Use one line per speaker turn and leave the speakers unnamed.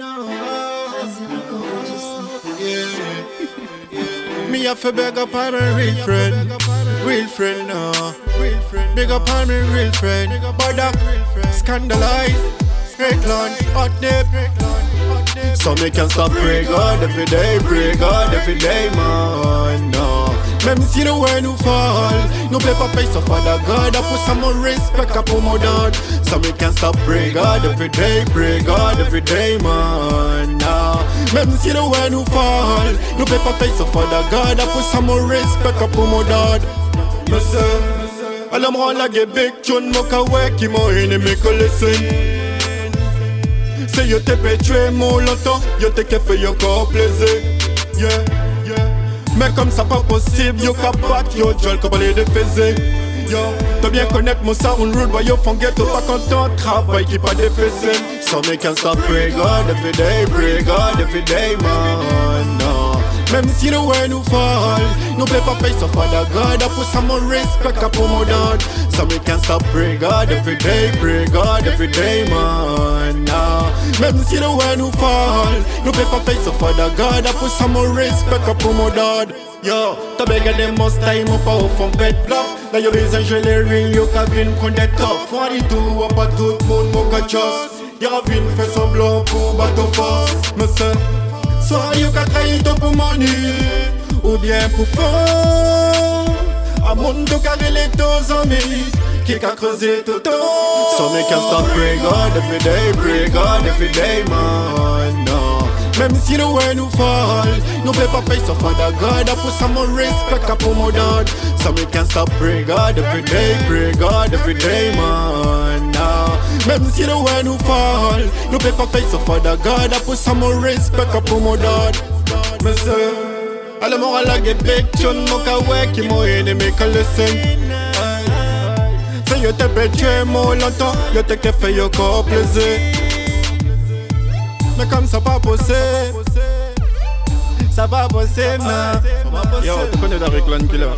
No. Yeah. Me have to beg up on my real friend. Real friend, no. Real friend. Big up on my real friend. Bodak, scandalize. Ricklane, hot dip. So me can stop pray God every day, pray God every day, man. No. Même si the way nous fall. No paper face of Father God. I put some more respect up on my dad. So me can stop pray God every day Pray God every day man. Nah. Même si the way nous fall. No paper face of Father God. I put some more respect up on my dad. Me All I'm like a big tune. Moka wake him or any make a listen. Say yo te pétué mon longtemps Yo te fait yo corps plaisir yeah mais comme ça pas possible, yo capat, yo jol comme les défaisés. Yo, t'as bien connaître mon sound rude, boy, yo font ghetto, pas content, travail qui pas défaissé. So me can stop pray God every day, pray every day, man. No. Même si the way nous fall, play pas face of Father God, I put some more respect up on my dad. So me can stop pray God every day, pray God every day, man. No. Même si the way nous fall, play pas face of Father God, I put some more respect up on my dad. Yo, t'as bégé des most time up au fond bed bluff. Là yo les angels les ring, yo ka vin kon des top. Fois du tout, pas tout le monde mon ka just. Yo vin fait semblant pour battre force. Me c'est Soit you ka trahi to pour money bien pour fond A monde ka rele to amis Qui ka creusé tout So me can stop pray God every day Pray God every day man. No. Même si the way nous fall No paper face of Father God. I put some more respect up on my dad So me can stop pray God every day Pray God every day man. No. Même si the way nous fall No paper face of Father God. I put some more respect up on my dad Me Alle more like a big tune Moka wake mo ennemi ka listen Say yo te pétué mon longtemps Yo te que fait yo corps plaisir mais comme ça pas possible Ça va bosser, man
Yo, tu connais Darek Land Killer